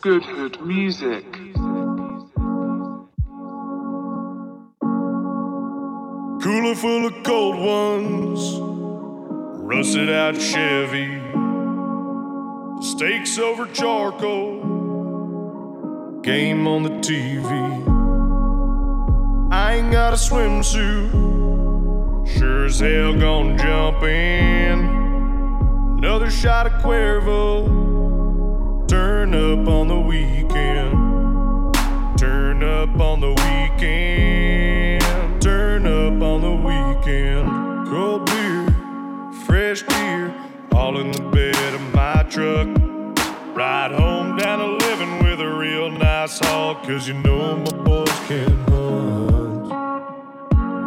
Good Hood Music. Cooler full of cold ones, rusted out Chevy, steaks over charcoal, game on the TV. I ain't got a swimsuit, sure as hell gonna jump in. Another shot of Cuervo Turn up on the weekend. Turn up on the weekend. On the weekend. Cold beer, fresh gear, all in the bed of my truck. Ride home down to living with a real nice haul, cause you know my boys can hunt.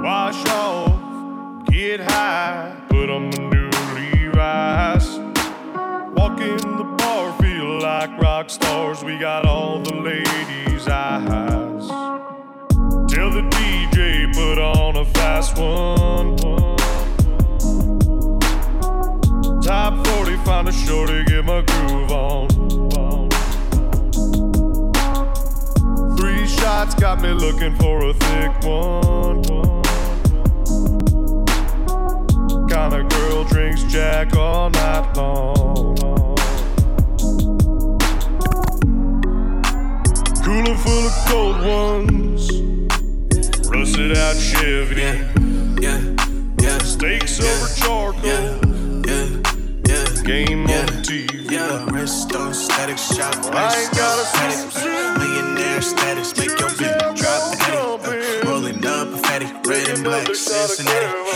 Wash off, get high, put on my new Levi's. Walk in the bar, feel like rock stars, we got all the ladies'. Tell the DJ, put on a fast one. Top 40, find a shorty, get my groove on. Three shots got me looking for a thick one. Kinda girl drinks Jack all night long. Cooler full of cold ones. Rusted out Chevy. Yeah, yeah, yeah. Steaks yeah, over charcoal. Yeah, yeah, yeah. Game on TV. Yeah, wrist on static shop. I ain't got a static. Millionaire status. Make your bitch drop attic. Uh, rolling up a fatty. Red and black. Cincinnati.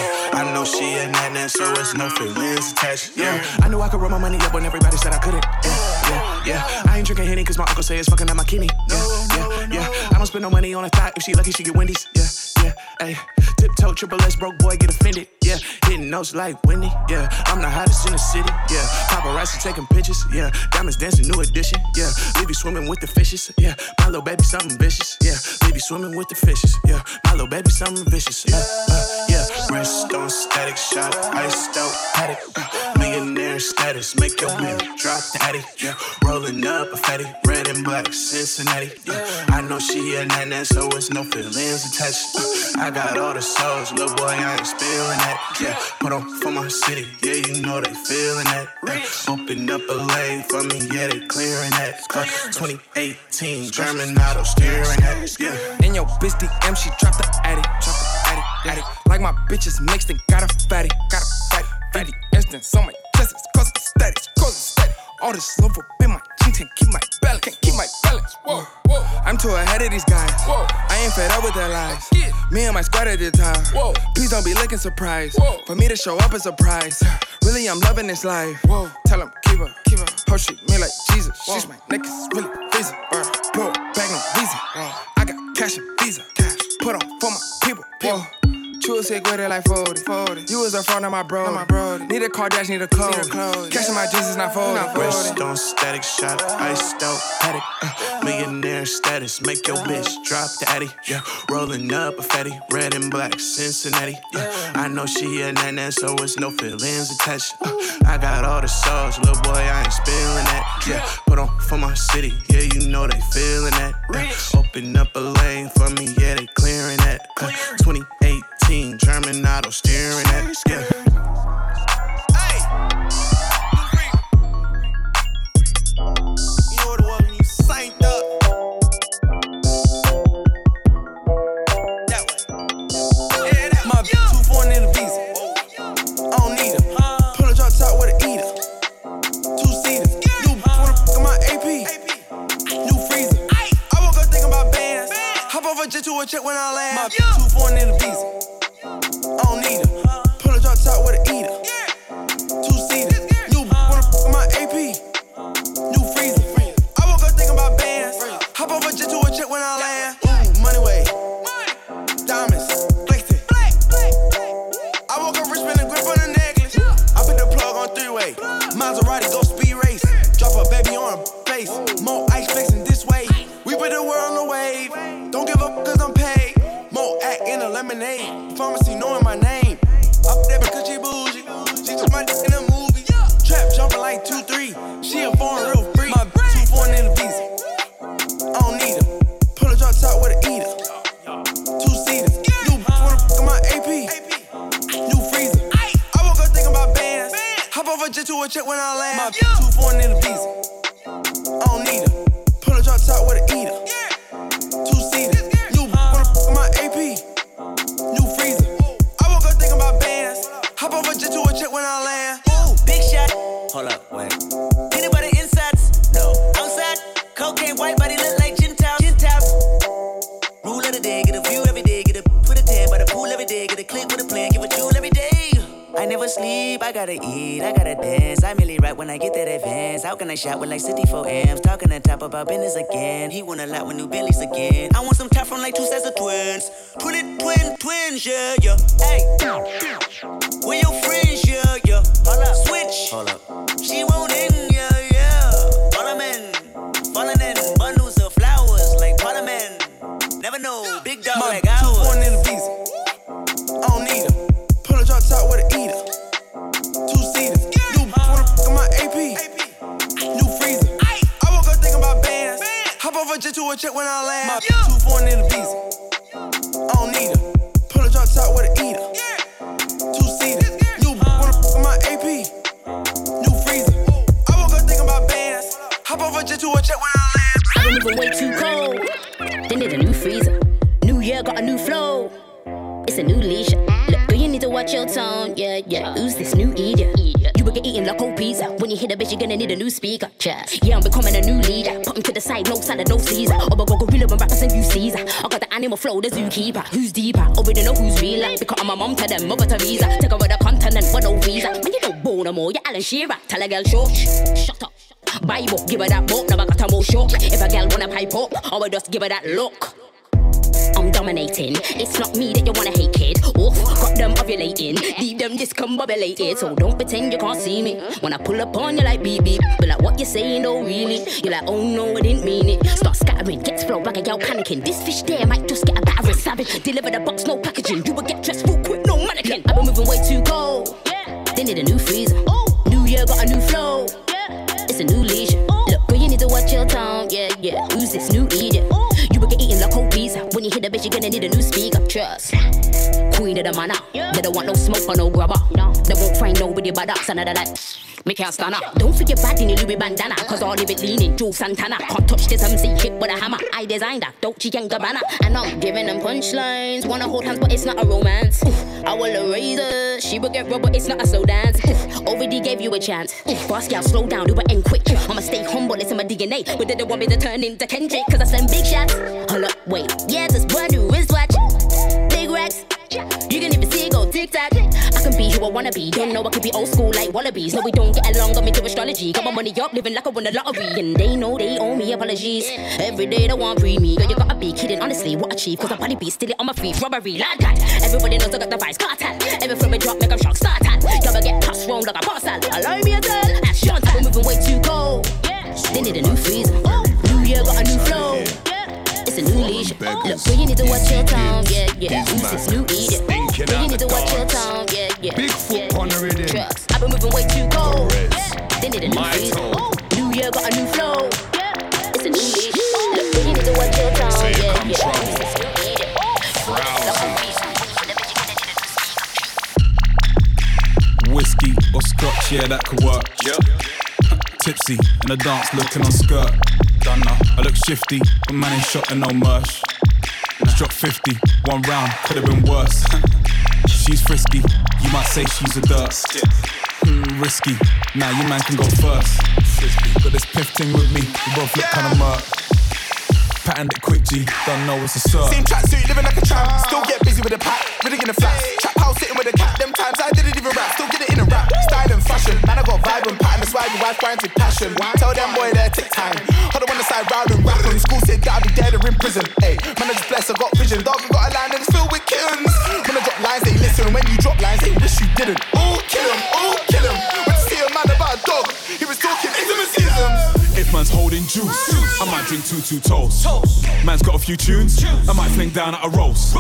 She a so it's no feelings attached. Yeah, I knew I could roll my money up when everybody said I couldn't. Yeah yeah, yeah. I ain't drinking Henny cause my uncle say it's fucking up my kidney. Yeah, yeah, yeah. I don't spend no money on a thought. If she lucky, she get Wendy's. Yeah, yeah, ayy. Tiptoe, triple S, broke boy, get offended. Yeah, hitting notes like Wendy. Yeah, I'm the hottest in the city. Yeah, paparazzi taking pictures. Yeah, diamonds dancing, new edition. Yeah, leave you swimming with the fishes. Yeah, my little baby, something vicious. Yeah, leave you swimming with the fishes. Yeah, my little baby, something vicious. Uh, uh, yeah, wrist on static, shot, iced out, paddock. Uh, millionaire status, make your man drop the addy. Yeah, rolling up a fatty, red and black, Cincinnati. Yeah, I know she a nana, so it's no feelings attached. Uh, I got all the sauce, little boy, I ain't spilling that. Yeah, put on for my city, yeah, you know they feeling that. Yeah, open up a lane for me, yeah, they clearing that. Uh, 2018, German auto steering that. Yeah, in your bitch DM, she dropped the addy, drop the addy, addy. Like my bitches mixed and got a fatty, got a fatty, fatty. Instant, so my chest cause it's steady, cause it's steady. All this love up in my can't keep my balance, can't keep my balance. Whoa, whoa. I'm too ahead of these guys. Whoa, I ain't fed up with their lies. Yeah. Me and my squad at the time. Whoa, please don't be looking surprised. Whoa, for me to show up a surprise. Really, I'm loving this life. Whoa, tell him keep her, keep her. Her treat me like Jesus. Whoa. She's my niggas, really freezing. Uh, blow back no visa. Whoa. I got cash and visa. Cash. Put on for my people. people. Whoa. True sick with it like 40. 40. You was a front of my bro. My bro. Need a car dash, need a clothes. Need a clothes. Catching my jeans is not folded. Not Wrist on static shot, iced out paddock. Uh, millionaire status, make your bitch drop the addy. Yeah, rolling up a fatty, red and black Cincinnati. Yeah, I know she a nana, so it's no feelings attached. Uh, I got all the sauce, little boy, I ain't spilling that. Yeah, put on for my city, yeah, you know they feeling that. Uh, open up a lane for me, yeah, they clearing that. Uh, 28 18, German Off a jet to a check when I land. My two foreign in the visa. I don't need her. Pull a drop top with a eater. I shot with like 64 amps? Talking on top about business again. He want a lot with new Bentleys again. I want some top from like two sets of twins. Twin, twin, twins, yeah, yeah. Hey, where your friends, yeah, yeah. Hold up, switch. Hold up. Hop off to a when I land. I've been moving way too cold. Then need a new freezer. New year got a new flow. It's a new leisure. Look, girl, you need to watch your tone. Yeah, yeah. Who's this new eater? You will get eating like cold pizza. When you hit a bitch, you're gonna need a new speaker. Yeah, yeah I'm becoming a new leader. Put to the side, no salad, no Caesar. Or I go gorilla when rappers and you Caesar. I got the animal flow, the zookeeper. Who's deeper? Already know who's realer. Because I'm a mom to them, mother Teresa. Take over the continent with no visa. Man, you don't bore no more. You're Alan Shearer. Tell a girl, shush. Shut up. Bible, give her that book, I got a more shock. If a girl wanna pipe up, I will just give her that look. I'm dominating. It's not me that you wanna hate, kid. Oof, got them ovulating. Leave them discombobulated. So don't pretend you can't see me. When I pull up on you like beep. But like what you saying, don't really. You're like, oh no, I didn't mean it. Start scattering, gets flow like a girl panicking. This fish there might just get a battering. Savage, deliver the box, no packaging. You will get dressed full quick, no mannequin. I've been moving way too cold. They need a new freezer. Oh new year got a new flow. It's a new leisure. Look, girl, you need to watch your tone. Yeah, yeah. Who's this new idiot? You will get eaten like cold pizza. When you hit the bitch, you're gonna need a new speaker. Trust. Queen of the manor. They don't want no smoke or no grubber. They won't find nobody but us. Another like. Me can't stand up. Don't forget bad in your Louis bandana. Cause all of it leaning, Joe Santana. Can't touch this MC hit with a hammer. I designed that, Dolce and Gabbana. And I'm giving them punchlines. Wanna hold hands, but it's not a romance. Oof, I will erase her. She will get rubber, it's not a slow dance. Oof, already gave you a chance. Oof, boss gal, slow down, do it end quick. I'ma stay humble, it's in my DNA. But they don't want me to turn into Kendrick. Cause I send big shots. Hold up, wait. Yeah, this brand new wristwatch. Big racks. You can even see it go tic tac. I be who I wanna be. Don't know I could be old school like wallabies. No, we don't get along. Got me to astrology. Got my money up, living like I won the lottery. And they know they owe me apologies. Every day they want free me. Girl, you gotta be kidding. Honestly, what achieve? Cause I body beat still it on my feet. Robbery, like that. Everybody knows I got the vibes. Cartel. Every film we drop, make 'em shock. Start at. Y'all get passed round like a parcel. Allow me a tell. Ask time. We're moving way too cold. Yeah, they need a new freezer. New year got a new. It's a new leisure. Look, girl, you need to watch your tongue, Yeah, yeah. Who's this new idiot? Girl, you need to watch your tongue, Yeah, yeah. Big foot on the rhythm. Trucks. I've been moving way too cold. Perez. They need a new My freezer. tone. New year got a new flow. It's a new leash. Look, girl, you need to watch your tongue, Say Yeah, yeah. trouble. Who's this new idiot? Frowsy. Whiskey or scotch, yeah, that could work. Yep. Tipsy in the dance, looking on skirt. Done now. I look shifty, but man ain't shot and no merch. Just dropped 50, one round, could have been worse. She's frisky, you might say she's a dirt. Hmm, risky, now you man can go first. Got this piff thing with me, we both look kinda murk. Patterned it quick, G, don't know what's a cert. Same tracksuit, living like a tramp. Still get busy with a pack, really in the flats. Trap house sitting with a cat. Them times I didn't even rap, still get it in a rap. Fashion, man, I got vibe and pattern. That's why your wife with passion. Tell them boy there take time. Hold on the side, round and rap. When school said that I'd be dead or in prison. Hey, man, I just blessed, I got vision. Dog, I got a line and it's filled with kittens. When I drop lines, they listen. When you drop lines, they wish you didn't. Ooh, kill him, ooh, kill him. When to see a man about a dog, he was talking intimacyisms. If man's holding juice, I might drink two two toast. Man's got a few tunes. I might fling down at a roast.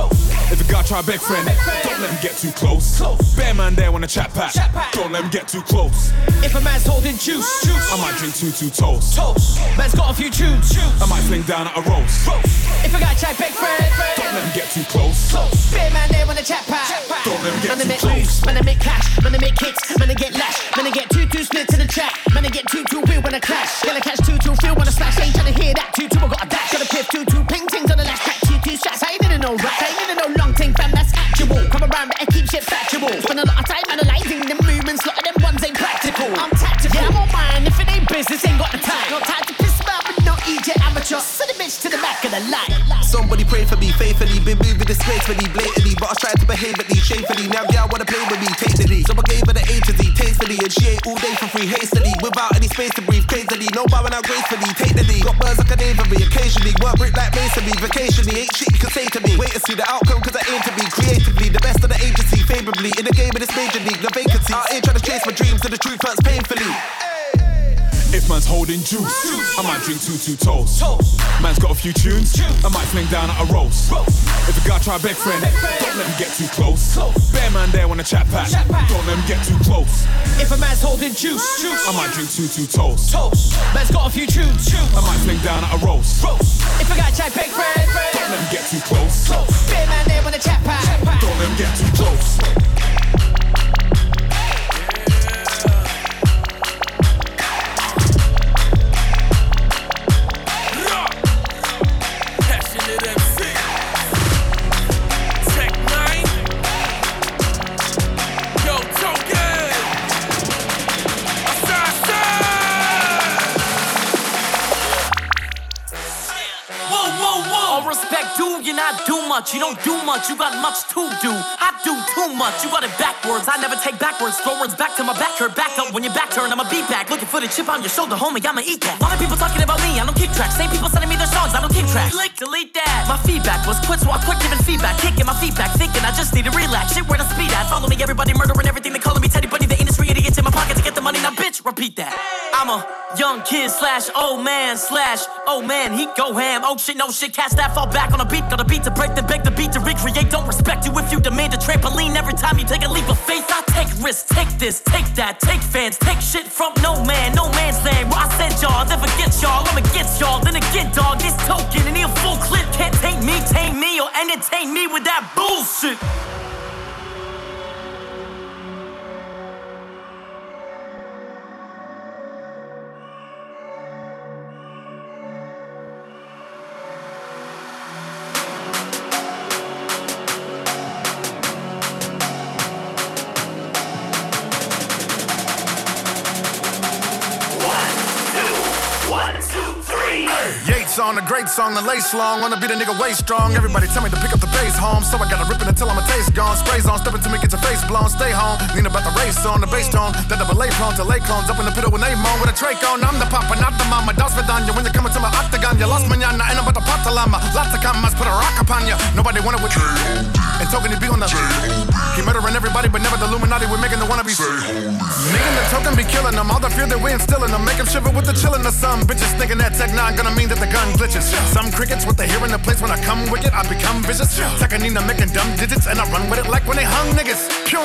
If a guy try beg friend, don't let him get too close. Bear man there wanna chat pat. Don't let him get too close. If a man's holding juice. I might drink two two toast. Man's got a few tunes. I might fling down at a roast. If a guy try beg friend, don't let him get too close. Bear man there wanna chat pat. Don't let him get Man, I make moves, man, I make cash, man, I make kicks, man, I get lash, man, I get two two split to the track, man, I get two two real when I clash, gonna catch two two feel when I smash, ain't tryna hear that two two, I got a dash, got a piff two two ping tings on the last track, two two shots, I ain't in no rap, I ain't in no long thing, fam, that's actual, come around, better keep shit factual, spend a lot of time analyzing the movements, lot of them ones ain't practical, I'm tactical, yeah, I'm on mine, if it ain't business, ain't got the time, no time to piss about, but no EJ amateur, send a bitch to the back of the line. Somebody pray for me faithfully, me blatantly, but I tried to behave at least shamefully. Now girl wanna play with me tastefully, so I gave her the A to Z tastefully, and she ate all day for free hastily, without any space to breathe crazily. No bowing out gracefully, take the lead. Got birds like an aviary, occasionally work brick like masonry, vacationally ain't shit you can say to me. Wait to see the outcome, cause I aim to be creatively the best of the agency, favorably in the game of this major league. The vacancy, I ain't trying to chase my dreams, so the truth hurts painfully. If man's holding juice, I might drink two two toast. Man's got a few tunes, I might fling down at a roast. If a guy try beg friend, don't let him get too close. Bear man there wanna chat pat, don't let him get too close. If a man's holding juice, juice. I might drink two two toast. Toast. Man's got a few tunes. I might fling down at a roast. If a guy try big friend, don't let him get too close. Bear man there when the chat pat. Don't let him get too close. Much. You don't do much, you got much to do. I do too much, you got it backwards. I never take backwards. Forwards back to my back hurt. Back up when your back turn, I'ma be back. Looking for the chip on your shoulder, homie, I'ma eat that. lot of people talking about me, I don't keep track. Same people sending me their songs, I don't keep track. Click, delete that. My feedback was quit, so I quit giving feedback. Kicking my feedback, thinking I just need to relax. Shit, where the speed at? Follow me, everybody murdering everything. They calling me Teddy Bunny, the industry idiots in my pocket to get the money. Now, bitch, repeat that. I'm a young kid slash old man slash oh man, he go ham. Oh shit, no shit, cast that fall back on a beat. Got a beat to break, then beg the beat to recreate. Don't respect you if you demand a trampoline every time you take a leap of faith. I take risks, take this, take that, take fans, take shit from no man, no man's land. Where I said y'all, never get y'all, I'ma get y'all. Then again, dog, this token and a full clip. Can't take me, tame me, or entertain me with that bullshit. Yates on the great song, the lace long. Wanna be the nigga way strong. Everybody tell me to pick up the bass home. So I gotta rip it until I'm a taste gone. Sprays on, stepping to me, get your face blown. Stay home. Lean about the race on the bass tone. That double lay prone to lay clones. Up in the pit when they moan with a trach on. I'm the papa, not the mama. Das vidanya. When you're coming to my octagon, you lost manana. Ain't about to pop the llama. Lots of commas, put a rock upon ya. Nobody wanted with you. And token to be on the He murdering everybody, but never the Illuminati. We're making the wannabes. Making the token be killing them. All the fear that we instilling them. Make them shiver with the chillin' of some bitches. Thinking that tech nine gonna mean that the gun glitches. Some crickets with the hearing the place when I come wicked, I become vicious. Takanina making dumb digits, and I run with it like when they hung niggas. Pew!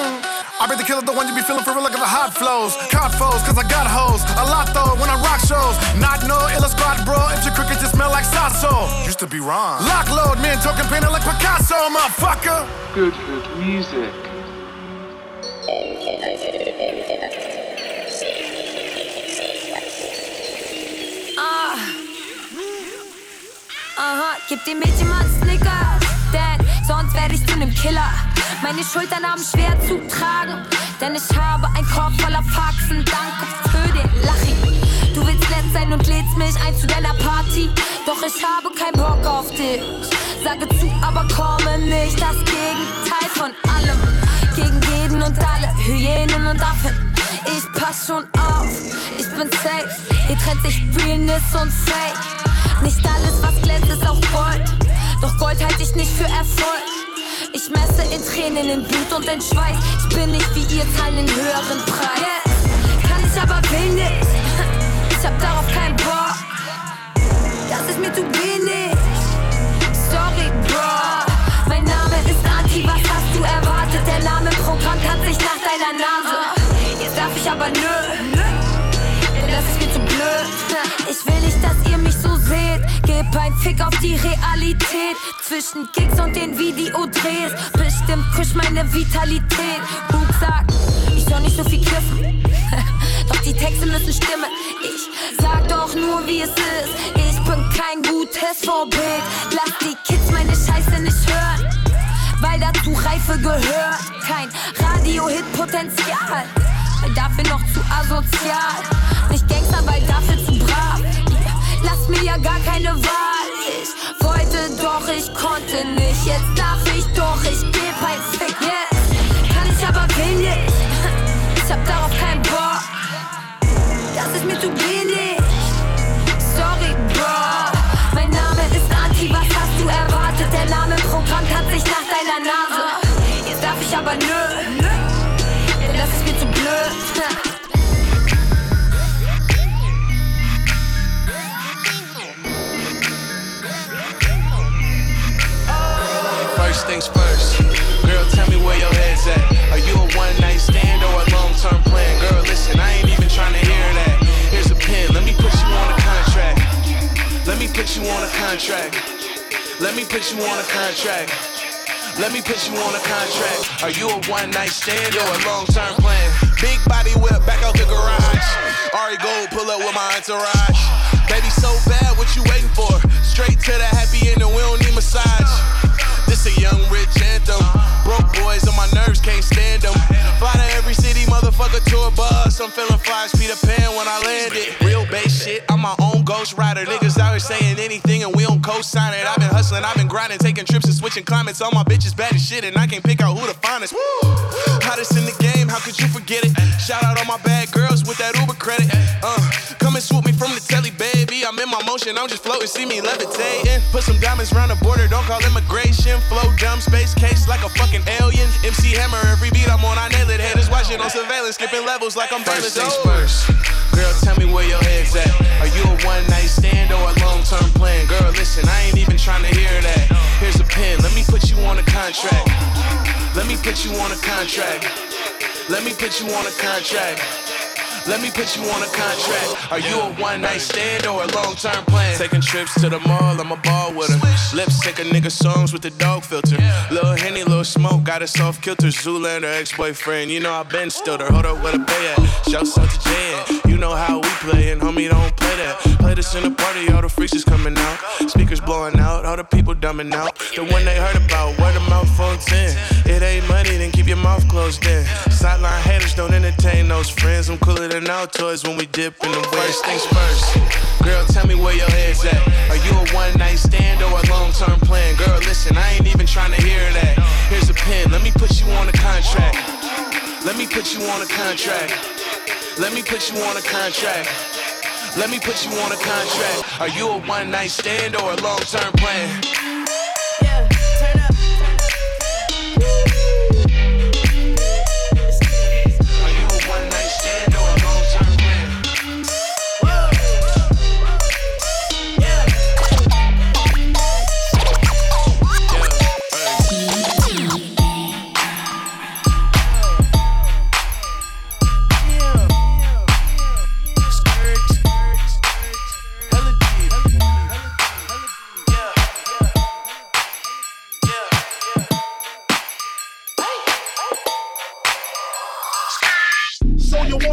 I be the killer, the one you be feeling for real, like the hot flows. Caught foes, cause I got hoes. A lot though, when I rock shows. Not no illa squad, bro. If your cricket just smell like Sasso. Used to be wrong. Lock load, man, talking painted like Picasso, motherfucker. Good, good music. Ah. Aha, gib dem Mädchen mal einen Snicker, denn sonst werde ich zu nem Killer. Meine Schultern haben schwer zu tragen, denn ich habe einen Korb voller Faxen. Danke für den Lachen. Du willst nett sein und lädst mich ein zu deiner Party, doch ich habe keinen Bock auf dich. Sage zu, aber komme nicht. Das Gegenteil von allem, gegen und alle, Hyänen und Affen. Ich pass schon auf, ich bin safe. Hier trennt sich Realness und Fake. Nicht alles, was glänzt, ist auch Gold. Doch Gold halte ich nicht für Erfolg. Ich messe in Tränen, in Blut und in Schweiß. Ich bin nicht wie ihr, zahlen höheren Preis. Yes, kann ich aber ein Fick auf die Realität. Zwischen Gigs und den Videodrehs. Bestimmt kusch meine Vitalität. Sagt, ich soll nicht so viel kiffen. Doch die Texte müssen stimmen. Ich sag doch nur, wie es ist. Ich bin kein gutes Vorbild. Lass die Kids meine Scheiße nicht hören. Weil dazu Reife gehört. Kein Radio-Hit-Potenzial. Dafür noch zu asozial. Nicht Gangster, weil dafür zu brav. Mir ja gar keine Wahl. Ich wollte doch, ich konnte nicht. Jetzt darf ich doch, ich geb ein Fick. Yes. Kann ich aber nicht. Ich hab darauf keinen Bock. Das ist mir zu wenig. Sorry, Bro. Mein Name ist Anti, was hast du erwartet? Der Name Programm hat sich nach deiner Nase. Jetzt darf ich aber nö. First things first, girl, tell me where your head's at. Are you a one night stand or a long term plan? Girl, listen, I ain't even trying to hear that. Here's a pen, let me put you on a contract. Let me put you on a contract. Let me put you on a contract. Let me put you on a contract. Are you a one night stand or a long term plan? Big body whip back out the garage. Ari Gold pull up with my entourage. Baby, so bad, what you waiting for? Straight to the happy ending, we don't need massage. This a young rich anthem. Broke boys on my nerves, can't stand them. Fly to every city, motherfucker, tour bus. I'm feeling fly Peter Pan when I landed. Real base shit, I'm my own ghost rider. Niggas out here saying anything and we don't co-sign it. I've been hustling, I've been grinding, taking trips and switching climates. All my bitches bad as shit and I can't pick out who the finest. Hottest in the game, how could you forget it? Shout out all my bad girls with that Uber credit. Uh, come and swoop me from the telly, baby. I'm in my motion, I'm just floating, see me levitating. Put some diamonds around the border, don't call immigration. Flow dumb space case like a fucking alien. MC Hammer, every beat I'm on, I nail it. Haters watching on surveillance, skipping levels like I'm First things oh. first. Girl, tell me where your head's at. Are you a one night stand or a long term plan? Girl, listen, I ain't even trying to hear that. Here's a pen, let me put you on a contract. Let me put you on a contract. Let me put you on a contract. Let me put you on a contract. Are you a one night stand or a long term plan? Taking trips to the mall, I'm a ball with her. Lip sync a nigga songs with the dog filter. Little Henny, little smoke, got a soft kilter. Zoolander, ex boyfriend. You know I been stilled her. Hold up, where the pay at? Shouts out to Jan. You know how we play, and homie, don't play that. Play this in the party, all the freaks is coming out. Speakers blowing out, all the people dumbing out. The one they heard about, word of mouth on 10. It ain't money, then keep your mouth closed then. Sideline haters don't entertain those friends. I'm cooler than Altoids when we dip in the First things first. Girl, tell me where your head's at. Are you a one night stand or a long term plan? Girl, listen, I ain't even trying to hear that. Here's a pen, let me put you on a contract. Let me put you on a contract. Let me put you on a contract. Let me put you on a contract. Are you a one night stand or a long term plan?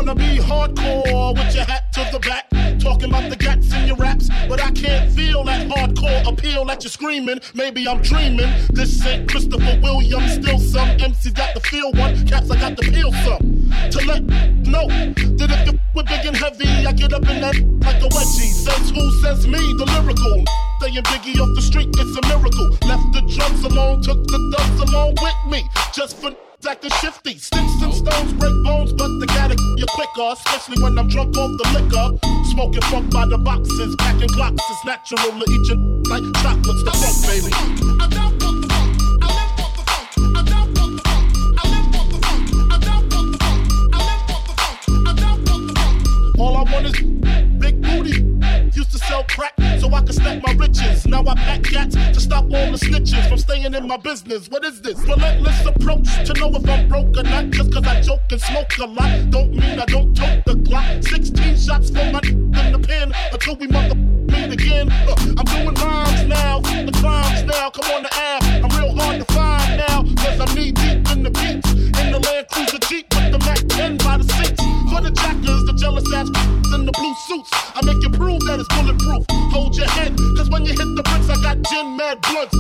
Wanna be hardcore with your hat to the back, talking about the gats in your raps, but I can't feel that hardcore appeal that you're screaming. Maybe I'm dreaming. This ain't Christopher Williams, still some MCs got the feel one, caps I got the peel some. To let know that if you with big and heavy, I get up in that like a wedgie. Says who? Says me, the lyrical. Saying Biggie off the street, it's a miracle. Left the drugs alone, took the dubs along with me, just for acting shifty. Sticks and stones break bones, but they gotta you quicker, especially when I'm drunk off the liquor. Smoking funk by the boxes, packing clocks. It's natural to eat you like chocolates. The funk, baby. All I want is to sell crack so I could stack my wrist fat cats to stop all the snitches from staying in my business. What is this? Relentless approach to know if I'm broke or not. Just cause I joke and smoke a lot. Don't mean I don't tote the Glock. 16 shots for my in the pen until we mother meet again. Uh, I'm doing rhymes now, the crimes now. Come on the app, I'm real hard to find now. Cause I'm knee deep in the beats. In the Land Cruiser Jeep with the Mac 10 by the seats. For the jackers, the jealous ass in the blue suits. I make you prove that it's bulletproof. Hold your head, cause when you hit the bricks, I got gin mad blunts.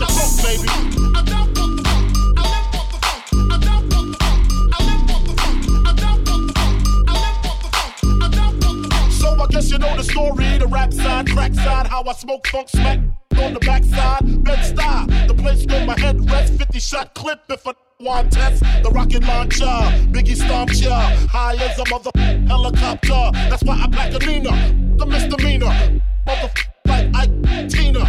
The funk, baby. So I guess you know the story, the rap side, crack side, how I smoke funk smack on the backside, bed style, the place where my head rests, 50 shot clip if I want test, the rocket launcher, Biggie stomp ya, high as a mother helicopter, that's why I pack a Nina, the misdemeanor, mother like Ike Tina.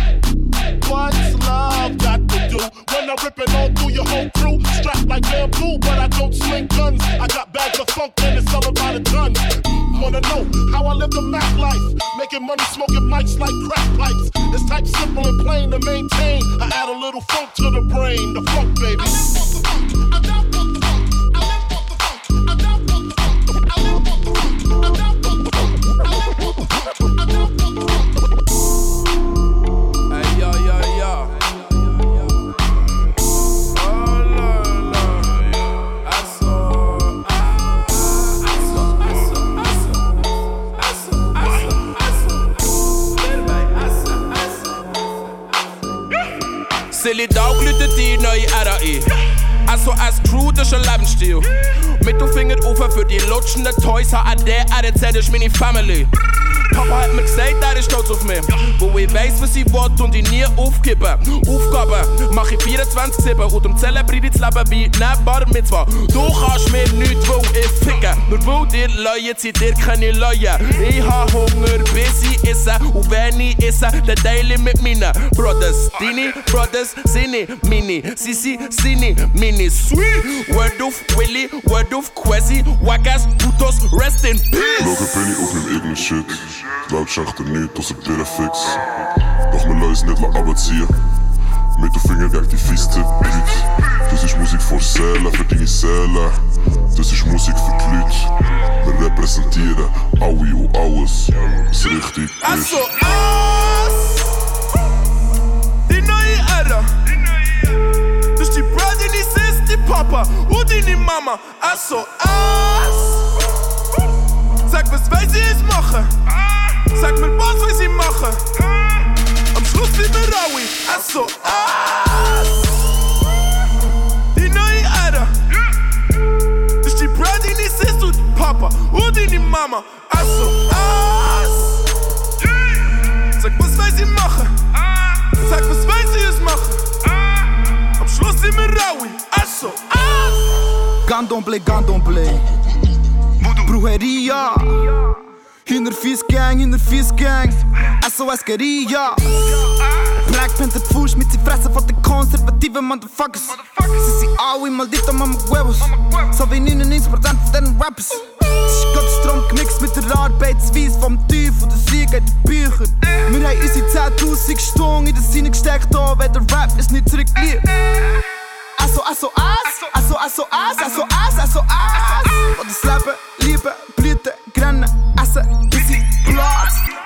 What's love got to do when I'm ripping all through your whole crew? Strapped like bamboo, but I don't sling guns. I got bags of funk and it's all about a ton. Wanna know how I live the Mac life? Making money, smoking mics like crack pipes. It's type simple and plain to maintain. I add a little funk to the brain, the funk baby. Silly Dog lytter die neue I er der i Altså as crew, det er så lappenstiv Midtofinget ufor, for de lutsjende tøjser Er det, er det tættest min i family. Papa hat mir gesagt, er ist stolz auf mich. Wo ich weiss, was ich will und ich nie aufgeben. Aufgaben mach ich 24-7 und um zelebriere das Leben wie ne Bar Mitzvah. Du kannst mir nichts, weil ich ficke. Nur weil dir Leute sind dir keine Leute. Ich hab Hunger, bis ich esse. Und wenn ich esse, dann teile ich mit meinen Brothers. Deine Brothers sind mini. Sie sind seine mini. Sweet. Word of Willy, word of Quasi. Wackas, putos, rest in peace. Logan ik ook in eigenen shit. Laut schachter niet als een birrenfix. Doch mijn luis net laat abazieren. Met de vinger werkt die vieste Blut. Das ist Musik voor Säle, für die Säle. Das ist Musik für die Leute. Wir repräsentieren alle und alles, was richtig ist. Also! Die neue Ära. Das ist die Brother, die Sis, die Papa und die Mama. Also! Sag, was will sie jetzt machen? Sag mir, was will sie machen? Am Schluss sind wir alle SOS. Die neue Ära. Ist die Brad, deine Sis und Papa und deine Mama. SOS. Sag, was will sie machen? Sag, was will sie uns machen? Am Schluss sind wir alle SOS. Gandomble, Gandomble. Brujería. 140 Gang, 140 Gang, SOS Guerilla. Black Panther Fuß mit sie fressen von den konservativen Motherfuckers. Sie sind alle maldito Mama Huevos, so wie 99% von den Rappers. Es ist Gottes Traum gemixt mit der Arbeitsweise vom Teufel, der Sieg in den Büchern. Wir haben unsere 10.000 Stunden in den Sinn gesteckt, auch wenn der Rap ist nicht zurückliegt. Also, also, as, also, also, as, also, as, also, as. Und das Leben, Liebe, Blüten, Grennen.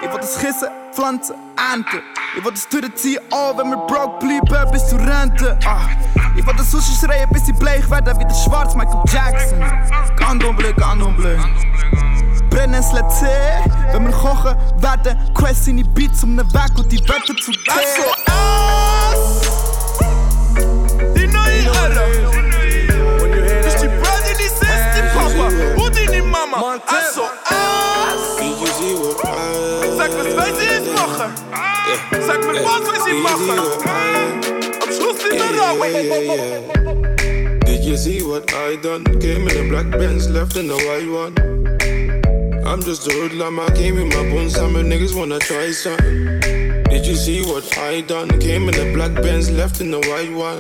Ik wil dus gissen, planten, aanten. Ik wil de sturen, zie al, wenn wir broke blieben, bis zu Rente. Ah. Ich will das Sushi schreien, bis ich bleich werde, wie de Schwarz Michael Jackson. Kandomble, Kandomble. Brennen, let's see. Wenn wir kochen werden, Quest in die Beats om ne Weg und die Wette zu dir. Die neue Hölle. Das ist die Brother, die Sister, die Papa die Mama. Sag, was will sie jetzt machen? Sag mir, was will sie machen? Am Schluss sind wir Raui. Did you see what I done? Came in a black Benz, left in a white one. I'm just a hoodlum, I came in my bones, some niggas wanna try something. Did you see what I done? Came in a black Benz, left in the white one.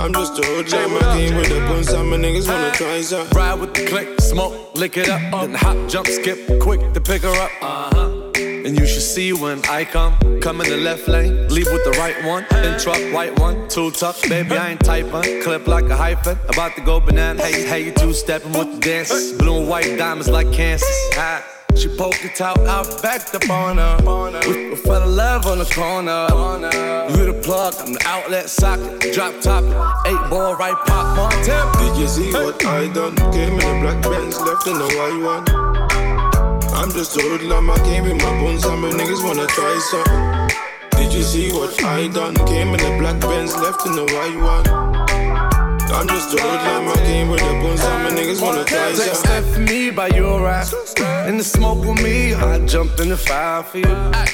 I'm just a hoodlum, I came with a bones, some niggas wanna try something. Ride with the click, smoke, lick it up, then hop, jump, skip, quick to pick her up. Uh huh. And you should see when I come. Come in the left lane, leave with the right one. Then truck, white one, two tuck. Baby, I ain't typing. Clip like a hyphen. About to go banana. Hey, hey, you two stepping with the dances. Blue and white diamonds like Kansas. She poked it out, I backed up on her. We, fell in love on the corner. You the plug, I'm the outlet socket. Drop top, eight ball right pop on tip. Did you see what I done? Came in a black Benz, left in the white one. I'm just a hoodlum, I came in my bones, some niggas wanna try something. Did you see what I done? Came in a black Benz, left in the white one. I'm just a hoodlum, I came with the bones, some niggas wanna try Take a something. step for me by your ride. In the smoke with me, I jumped in the fire for you.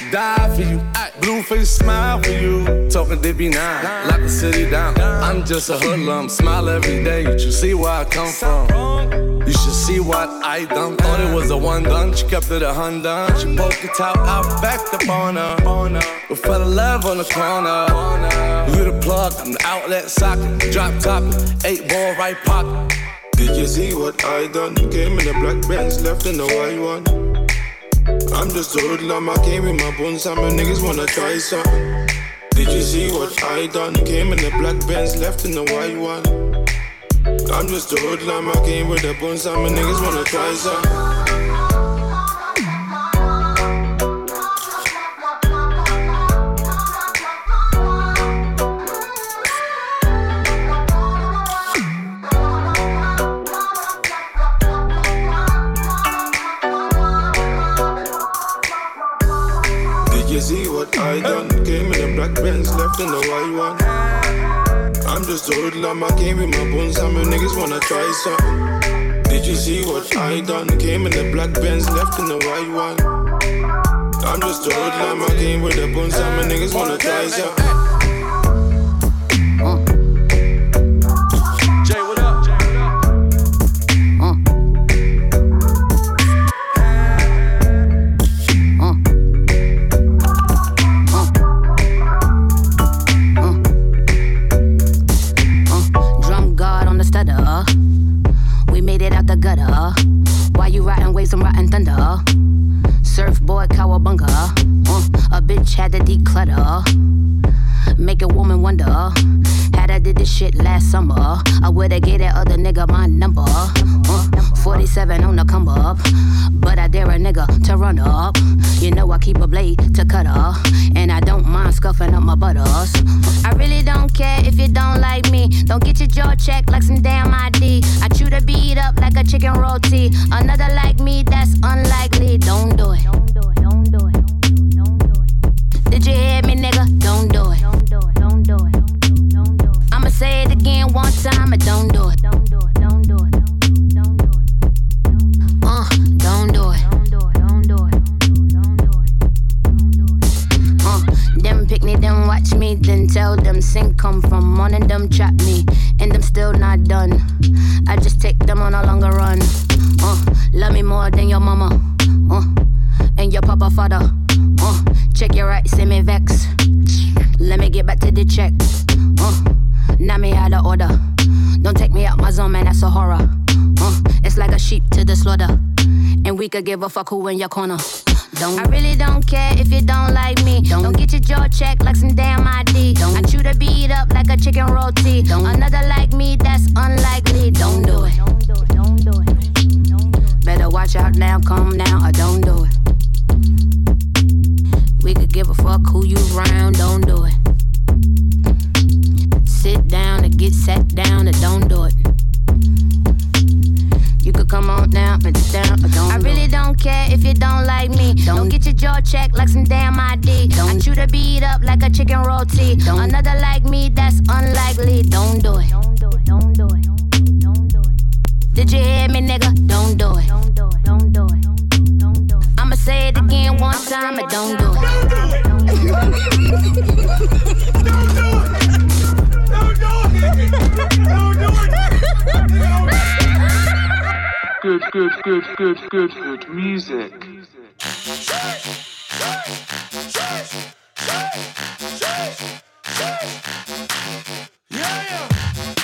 Die for you. Blue face smile for you. Talking DB9, lock the city down. I'm just a hoodlum, smile every day. You should see where I come from. You should see what I done. Thought it was a one done, she kept it a hundred. She poked it out, I backed up on her. We fell in love on the corner. You the plug, I'm the outlet socket. Drop top, eight ball right pocket. Did you see what I done? Came in a black Benz, left in the white one. I'm just a hoodlum, I came with my bones, some niggas wanna try something. Did you see what I done? Came in a black Benz, left in the white one. I'm just a hoodlum, I came with the bones, some niggas wanna try something. Black Benz, left in the white one. I'm just a hoodlum, I came with my bones, some niggas wanna try something. Did you see what I done? Came in a black Benz, left in the white one. I'm just a hoodlum, I came with the bones, some niggas wanna try something. Had to declutter. Make a woman wonder. Had I did this shit last summer, I would've gave that other nigga my number. Uh, 47 on the come up, but I dare a nigga to run up. You know I keep a blade to cut her, and I don't mind scuffing up my butters. I really don't care if you don't like me. Don't get your jaw checked like some damn ID. I chew the beat up like a chicken roti. Another like me, that's unlikely. Don't do it. Don't do it. Don't do it. Did you hear me, nigga? Don't do it. Don't do it. Don't do it. I'ma say it again one time, but don't do it. Don't do it. Don't do it. Don't do it. Uh, don't do it. Don't do it. Don't do it. Uh, them pick me, then watch me, then tell them sing come from morning, them trap me, and them still not done. I just take them on a longer run. Uh, love me more than your mama. Uh, and your papa father. Uh, check your right, send me vex. Let me get back to the check. Uh, now me out of order. Don't take me out my zone, man, that's a horror. Uh, it's like a sheep to the slaughter. And we could give a fuck who in your corner. Don't I really don't care if you don't like me. Don't, don't get your jaw checked like some damn ID. Don't I chew the beat up like a chicken roti. Don't another like me, that's unlikely. Don't do it. Don't do it. Don't do it. Better watch out now, calm down, or don't do it. We could give a fuck who you round, don't do it. Sit down and get sat down, or don't do it. You could come on down, but down, or don't. I really don't care if you don't like me. Don't, get your jaw checked like some damn ID. Don't I chew the beat up like a chicken roti. Don't another like me, that's unlikely. Don't do it. Don't do it. Don't do it. Don't do it. Did you hear me, nigga? Don't do it. Don't do it. Don't do it. I'ma say it again one time, but don't do it. Don't do it. don't do it. Don't do it. Don't do it. Good, good, good, good, good, good music. When a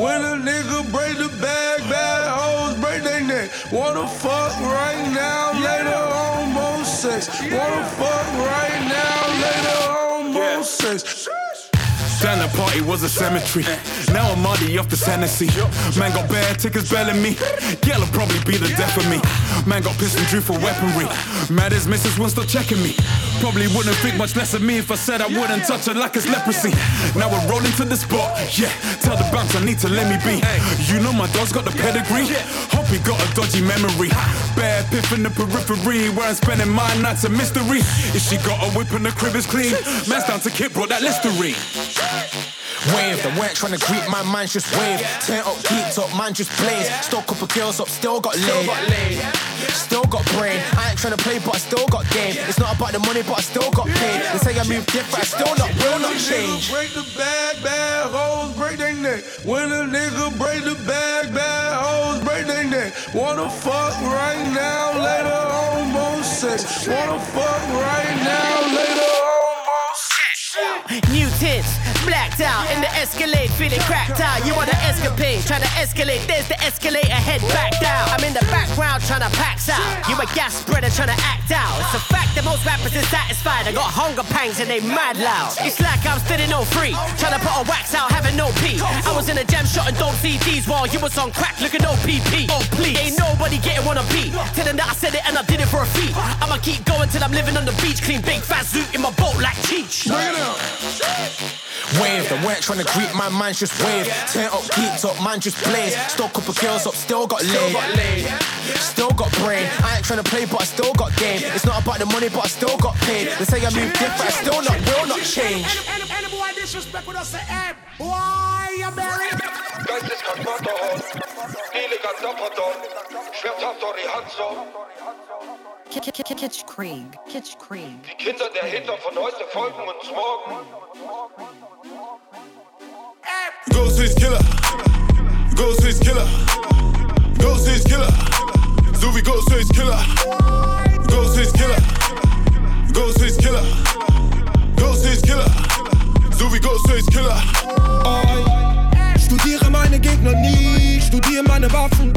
When a nigga break the bag, bad hoes break their neck. Wanna fuck right now, later on more sex. Wanna fuck right now, later on more sex. Standing party was a cemetery. Now I'm muddy off the Tennessee. Man got bad tickets belling me. Yellow probably be the death of me. Man got pissed drew for weaponry. Mad as missus won't checking me. Probably wouldn't think much less of me if I said I wouldn't touch her like it's leprosy. Now we're rolling to the spot. Yeah, tell the bounce I need to let me be. You know my dog's got the pedigree. Hope he got a dodgy memory. Bare piff in the periphery where I'm spending my nights a mystery. If she got a whip and the crib is clean, man's down to kit brought that Listerine. Wave, they weren't trying to greet my man, just wave. Turn up, geeked up, man, just blaze. Still couple girls up, still got laid. Still got brain. I ain't trying to play, but I still got game. It's not about the money, but I still got paid. They say I move different, I still not, will not change. Break the bag, bad hoes, break their neck. When a nigga break the bag, bad hoes, break their neck. Wanna fuck right now, later almost sex. Wanna fuck right now, later almost sex. New tints, blacked out in the Escalade, feeling cracked out. You want to escapade, trying to escalate. There's the escalator, head back down. I'm in the background trying to pax out. You a gas spreader trying to act out. It's a fact that most rappers is satisfied. I got hunger pangs and they mad loud. It's like I'm still in no free, trying to put a wax out, having no pee. I was in a jam shot and dope CDs while you was on crack, looking OPP. Oh please, ain't nobody getting one a beat. Tell them that I said it and I did it for a fee. I'ma keep going till I'm living on the beach, clean big fat suit in my boat like Cheech. Wave, they weren't trying to greet my man, just wave. Turn up, geeked up, man, just blaze. Still couple girls up, still got laid. Still got brain. I ain't trying to play, but I still got game. It's not about the money, but I still got paid. They say I move different, I still not, will not change. Any, any, any boy disrespect with us, say, hey, boy, you buried. Geisteskrank Vaterhorn, elegant Dapperton, schmerzhaft Orihanzo. Kitsch Krieg, Kitsch Krieg. Die Kinder der Hitler von heute folgen uns morgen. Ghostface Killer, Ghostface Killer, Ghostface Killer, so wie Ghostface Killer, Ghostface Killer, Ghostface Killer, Ghostface Killer, so wie Ghostface Killer. Studiere meine Gegner nie, studiere meine Waffen.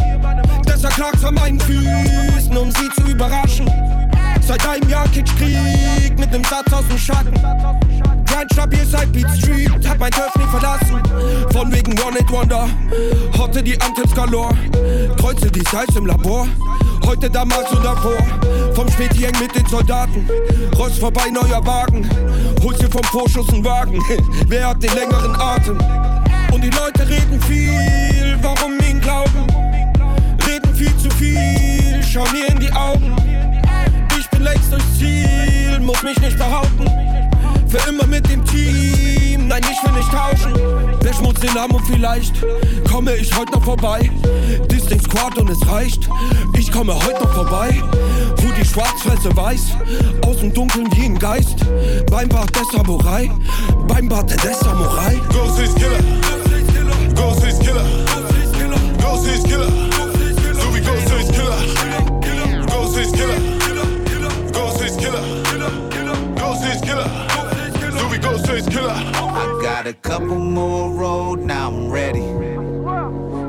Deshalb klagt's an meinen Füßen, um sie zu überraschen. Seit einem Jahr Kitschkrieg mit nem Satz aus dem Schatten. Grind stabil seit Beat Street, hab mein Turf nie verlassen. Von wegen One It Wonder, hatte die Anthems galore. Kreuze die Size im Labor, heute damals und davor. Vom Späti eng mit den Soldaten, Rost vorbei, neuer Wagen. Holst dir vom Vorschuss einen Wagen, wer hat den längeren Atem? Und die Leute reden viel, warum ihnen glauben? Reden viel zu viel, schau mir in die Augen. Ich bin längst durchs Ziel, muss mich nicht behaupten. Für immer mit dem Team, nein, ich will nicht tauschen. Wer schmutzt den Namen und vielleicht komme ich heute noch vorbei. Disting Squad und es reicht, ich komme heute noch vorbei. Wo die Schwarzfresse weiß, aus dem Dunkeln wie ein Geist. Beim Bad der Samurai, beim Bad der Samurai. Ghostface Killer, Ghostface Killah, so wie Ghostface Killah, Ghostface Killah, Ghostface Killah, Ghostface Killah, so wie Ghostface Killah. I got a couple more road, now I'm ready.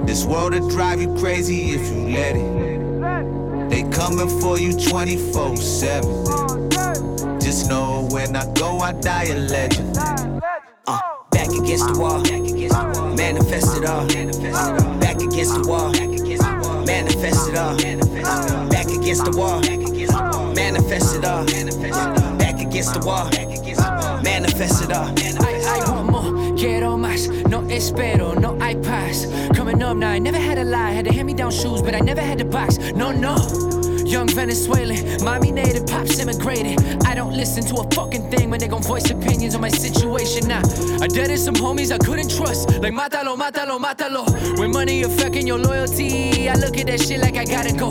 This world will drive you crazy if you let it. They coming for you 24 7. Just know when I go, I die a legend. Back against the wall, manifest it all. Back against the wall, manifest it all. Back against the wall, manifest it all. Back against the wall, manifest it all. I, I want more, quiero más, no espero, no hay paz. Coming up now, I never had a lie, had to hand me down shoes, but I never had to box. No, no. Young Venezuelan, mommy native, pops immigrated. I don't listen to a fucking thing when they gon' voice opinions on my situation. Nah, I dated some homies I couldn't trust. Like, matalo, matalo, matalo. When money affecting your loyalty, I look at that shit like I gotta go.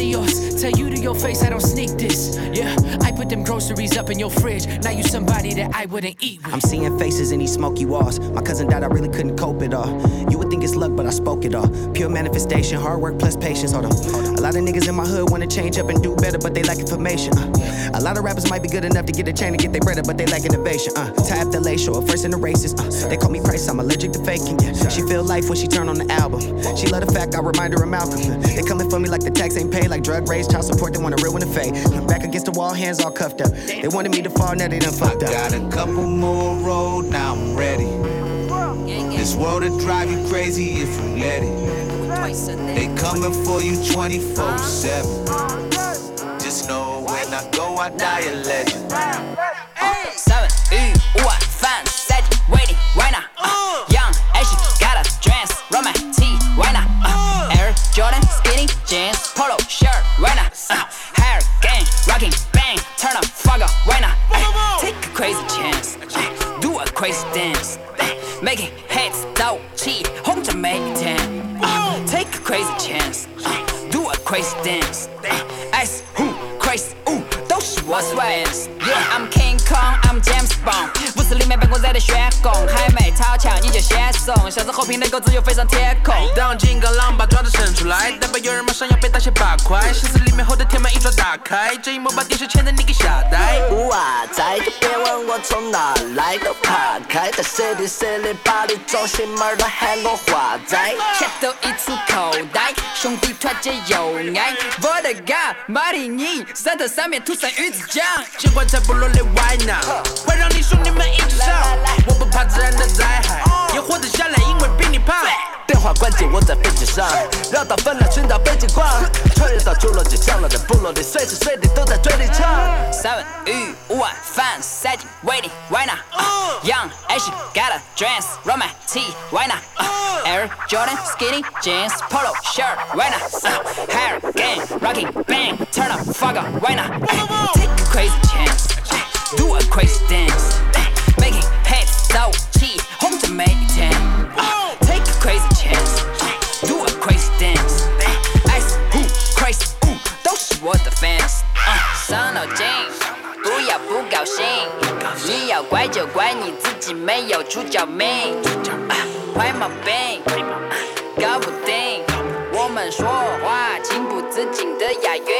Adios, tell you to your face, I don't sneak this. Yeah, I put them groceries up in your fridge. Now you somebody that I wouldn't eat with. I'm seeing faces in these smoky walls. My cousin died, I really couldn't cope at all. You would think it's luck, but I spoke it all. Pure manifestation, hard work plus patience. Hold on. A lot of niggas in my hood wanna change up and do better, but they lack information. Uh, A lot of rappers might be good enough to get a chain and get their bread up, but they lack innovation. Uh, tap the lace, show first in the races. Uh, they call me Price, I'm allergic to faking. Yeah. She feel life when she turn on the album. She love the fact I remind her of Malcolm. They coming for me like the tax ain't paid, like drug raise, child support. They want a real one to fade. Back against the wall, hands all cuffed up. They wanted me to fall, now they done fucked up. Got a couple more road, now I'm ready. This world will drive you crazy if you let it. They coming for you 24 7. Just know I go, I die a legend. Seven, U, 五, five, set, waiting, why not? Uh, young, Asian, got a dress, Roman T, why not? Uh, Air Jordan, skinny jeans, polo 平的狗自由飞上天空。当金刚狼把爪子伸出来，代表有人马上要八块。心思里面后的天门一爪打开，这一幕把电视前的你给吓呆。哇塞，就别问我从哪来都，爬开在 city city party 中心门都喊我华仔。钱都溢出口袋，兄弟团结友爱。我的 God，马里尼，三头上面涂上鱼子酱。尽管在部落里 why not，会让你兄弟们一起上。我不怕自然的灾害，也活得下来，因为比你胖。电话关机，我在飞机上，绕到分了，寻找北极光，穿越到侏罗纪，降落在部落里，随时随地都在嘴里唱。 Seven, U, one, five, setting, waiting, why not? Uh, young, Asian, got a dress, Roman T, why not? Uh, Air Jordan, skinny jeans, polo shirt, why not? Uh, hair gang, rocking, bang, turn up, fuck up, why not? Uh, take a crazy chance, do a crazy dance, 你要怪就怪你自己没有出脚命，啊，坏毛病，啊搞不定。我们说话情不自禁的押韵。